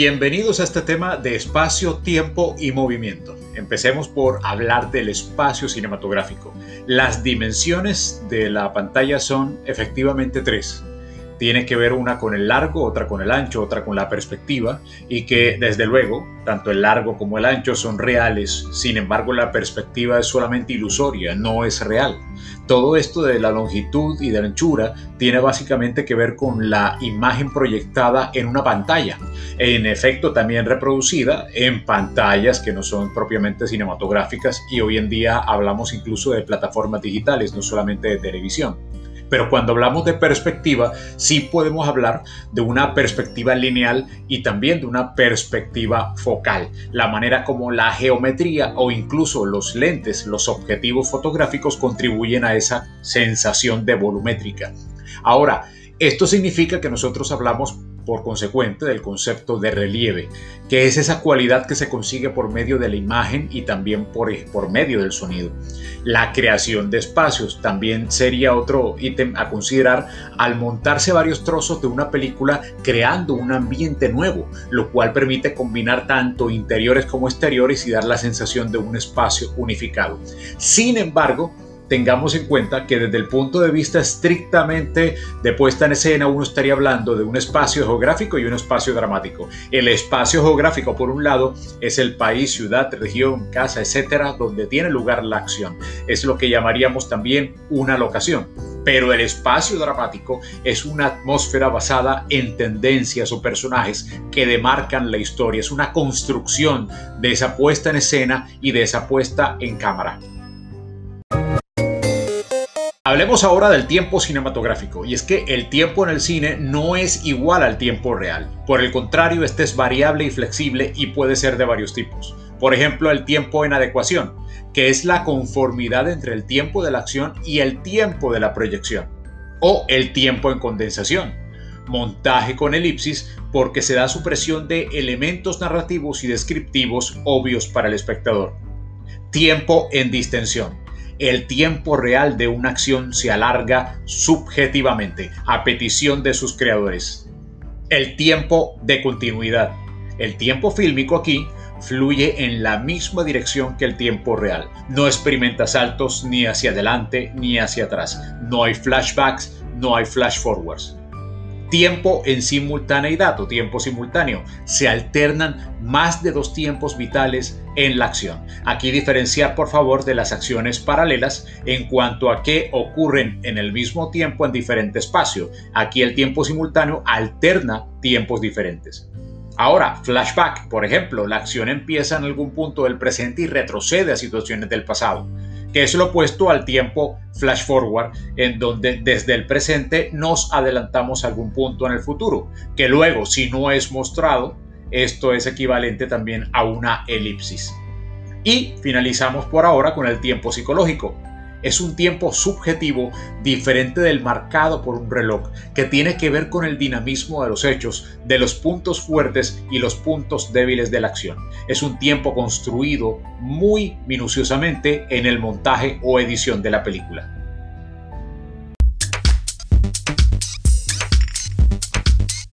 Bienvenidos a este tema de espacio, tiempo y movimiento. Empecemos por hablar del espacio cinematográfico. Las dimensiones de la pantalla son efectivamente tres tiene que ver una con el largo, otra con el ancho, otra con la perspectiva y que desde luego tanto el largo como el ancho son reales, sin embargo la perspectiva es solamente ilusoria, no es real. Todo esto de la longitud y de la anchura tiene básicamente que ver con la imagen proyectada en una pantalla, en efecto también reproducida en pantallas que no son propiamente cinematográficas y hoy en día hablamos incluso de plataformas digitales, no solamente de televisión. Pero cuando hablamos de perspectiva, sí podemos hablar de una perspectiva lineal y también de una perspectiva focal. La manera como la geometría o incluso los lentes, los objetivos fotográficos contribuyen a esa sensación de volumétrica. Ahora, esto significa que nosotros hablamos por consecuente del concepto de relieve, que es esa cualidad que se consigue por medio de la imagen y también por, por medio del sonido. La creación de espacios también sería otro ítem a considerar al montarse varios trozos de una película creando un ambiente nuevo, lo cual permite combinar tanto interiores como exteriores y dar la sensación de un espacio unificado. Sin embargo, tengamos en cuenta que desde el punto de vista estrictamente de puesta en escena uno estaría hablando de un espacio geográfico y un espacio dramático. El espacio geográfico por un lado es el país, ciudad, región, casa, etcétera, donde tiene lugar la acción. Es lo que llamaríamos también una locación. Pero el espacio dramático es una atmósfera basada en tendencias o personajes que demarcan la historia. Es una construcción de esa puesta en escena y de esa puesta en cámara. Hablemos ahora del tiempo cinematográfico, y es que el tiempo en el cine no es igual al tiempo real. Por el contrario, este es variable y flexible y puede ser de varios tipos. Por ejemplo, el tiempo en adecuación, que es la conformidad entre el tiempo de la acción y el tiempo de la proyección. O el tiempo en condensación, montaje con elipsis porque se da supresión de elementos narrativos y descriptivos obvios para el espectador. Tiempo en distensión el tiempo real de una acción se alarga subjetivamente a petición de sus creadores. El tiempo de continuidad. El tiempo fílmico aquí fluye en la misma dirección que el tiempo real. No experimenta saltos ni hacia adelante ni hacia atrás. No hay flashbacks, no hay flash forwards tiempo en simultaneidad o tiempo simultáneo. Se alternan más de dos tiempos vitales en la acción. Aquí diferenciar por favor de las acciones paralelas en cuanto a que ocurren en el mismo tiempo en diferente espacio. Aquí el tiempo simultáneo alterna tiempos diferentes. Ahora, flashback, por ejemplo, la acción empieza en algún punto del presente y retrocede a situaciones del pasado que es lo opuesto al tiempo flash forward, en donde desde el presente nos adelantamos a algún punto en el futuro, que luego, si no es mostrado, esto es equivalente también a una elipsis. Y finalizamos por ahora con el tiempo psicológico, es un tiempo subjetivo diferente del marcado por un reloj, que tiene que ver con el dinamismo de los hechos, de los puntos fuertes y los puntos débiles de la acción. Es un tiempo construido muy minuciosamente en el montaje o edición de la película.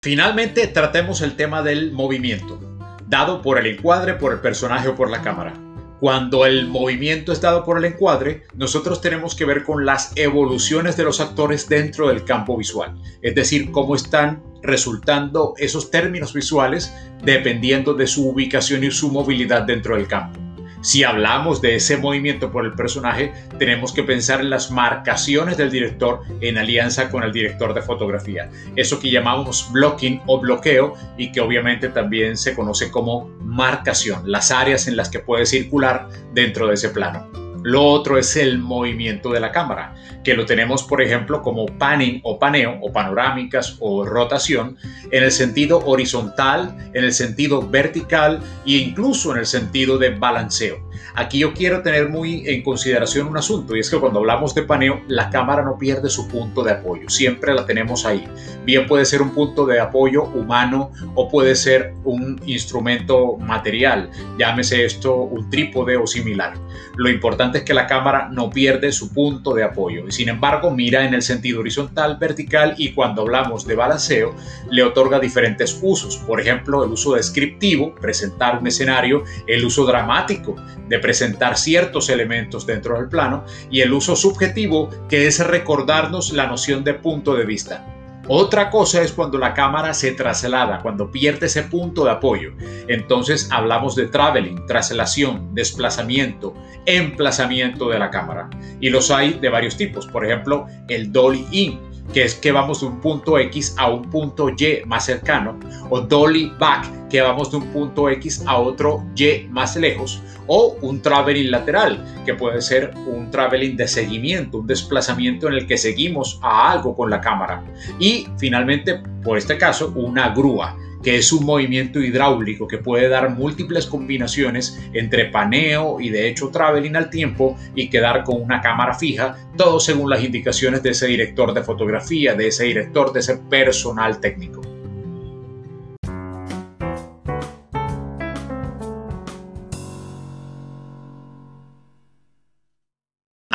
Finalmente tratemos el tema del movimiento, dado por el encuadre, por el personaje o por la cámara. Cuando el movimiento es dado por el encuadre, nosotros tenemos que ver con las evoluciones de los actores dentro del campo visual, es decir, cómo están resultando esos términos visuales dependiendo de su ubicación y su movilidad dentro del campo. Si hablamos de ese movimiento por el personaje, tenemos que pensar en las marcaciones del director en alianza con el director de fotografía. Eso que llamamos blocking o bloqueo y que obviamente también se conoce como marcación, las áreas en las que puede circular dentro de ese plano. Lo otro es el movimiento de la cámara, que lo tenemos, por ejemplo, como panning o paneo, o panorámicas o rotación, en el sentido horizontal, en el sentido vertical e incluso en el sentido de balanceo. Aquí yo quiero tener muy en consideración un asunto y es que cuando hablamos de paneo, la cámara no pierde su punto de apoyo, siempre la tenemos ahí. Bien puede ser un punto de apoyo humano o puede ser un instrumento material, llámese esto un trípode o similar. Lo importante es que la cámara no pierde su punto de apoyo y sin embargo mira en el sentido horizontal, vertical y cuando hablamos de balanceo le otorga diferentes usos. Por ejemplo, el uso descriptivo, presentar un escenario, el uso dramático de presentar ciertos elementos dentro del plano y el uso subjetivo que es recordarnos la noción de punto de vista. Otra cosa es cuando la cámara se traslada, cuando pierde ese punto de apoyo. Entonces hablamos de traveling, traslación, desplazamiento, emplazamiento de la cámara. Y los hay de varios tipos. Por ejemplo, el dolly in, que es que vamos de un punto X a un punto Y más cercano, o dolly back, que vamos de un punto X a otro Y más lejos, o un traveling lateral, que puede ser un traveling de seguimiento, un desplazamiento en el que seguimos a algo con la cámara. Y finalmente, por este caso, una grúa que es un movimiento hidráulico que puede dar múltiples combinaciones entre paneo y de hecho traveling al tiempo y quedar con una cámara fija, todo según las indicaciones de ese director de fotografía, de ese director, de ese personal técnico.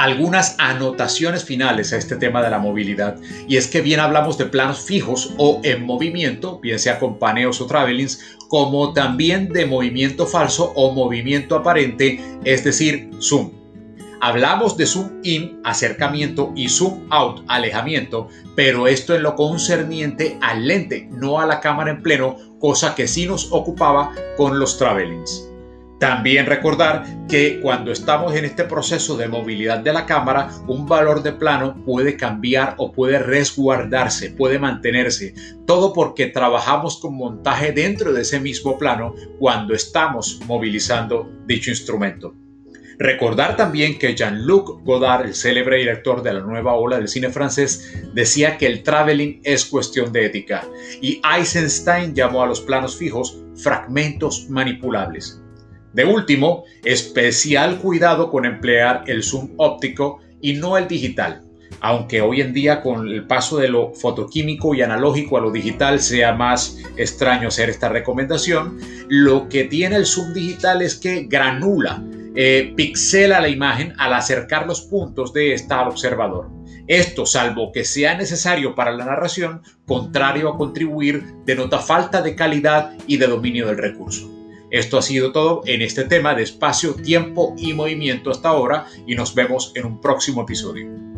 Algunas anotaciones finales a este tema de la movilidad. Y es que bien hablamos de planos fijos o en movimiento, bien sea con paneos o travelings, como también de movimiento falso o movimiento aparente, es decir, zoom. Hablamos de zoom in, acercamiento, y zoom out, alejamiento, pero esto en lo concerniente al lente, no a la cámara en pleno, cosa que sí nos ocupaba con los travelings. También recordar que cuando estamos en este proceso de movilidad de la cámara, un valor de plano puede cambiar o puede resguardarse, puede mantenerse. Todo porque trabajamos con montaje dentro de ese mismo plano cuando estamos movilizando dicho instrumento. Recordar también que Jean-Luc Godard, el célebre director de la nueva ola del cine francés, decía que el traveling es cuestión de ética y Eisenstein llamó a los planos fijos fragmentos manipulables. De último, especial cuidado con emplear el zoom óptico y no el digital. Aunque hoy en día con el paso de lo fotoquímico y analógico a lo digital sea más extraño hacer esta recomendación, lo que tiene el zoom digital es que granula, eh, pixela la imagen al acercar los puntos de esta al observador. Esto, salvo que sea necesario para la narración, contrario a contribuir, denota falta de calidad y de dominio del recurso. Esto ha sido todo en este tema de espacio, tiempo y movimiento hasta ahora y nos vemos en un próximo episodio.